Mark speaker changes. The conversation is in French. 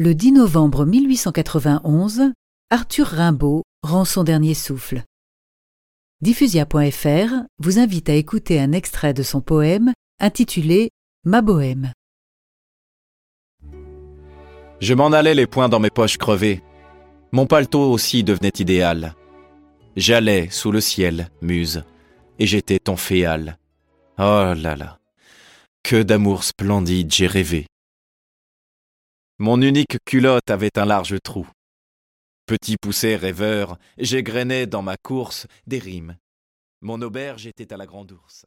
Speaker 1: Le 10 novembre 1891, Arthur Rimbaud rend son dernier souffle. Diffusia.fr vous invite à écouter un extrait de son poème intitulé Ma bohème.
Speaker 2: Je m'en allais les poings dans mes poches crevées. Mon paletot aussi devenait idéal. J'allais sous le ciel, muse, et j'étais ton féal. Oh là là, que d'amour splendide j'ai rêvé. Mon unique culotte avait un large trou. Petit poussé rêveur, j'égrenais dans ma course des rimes. Mon auberge était à la grande ours.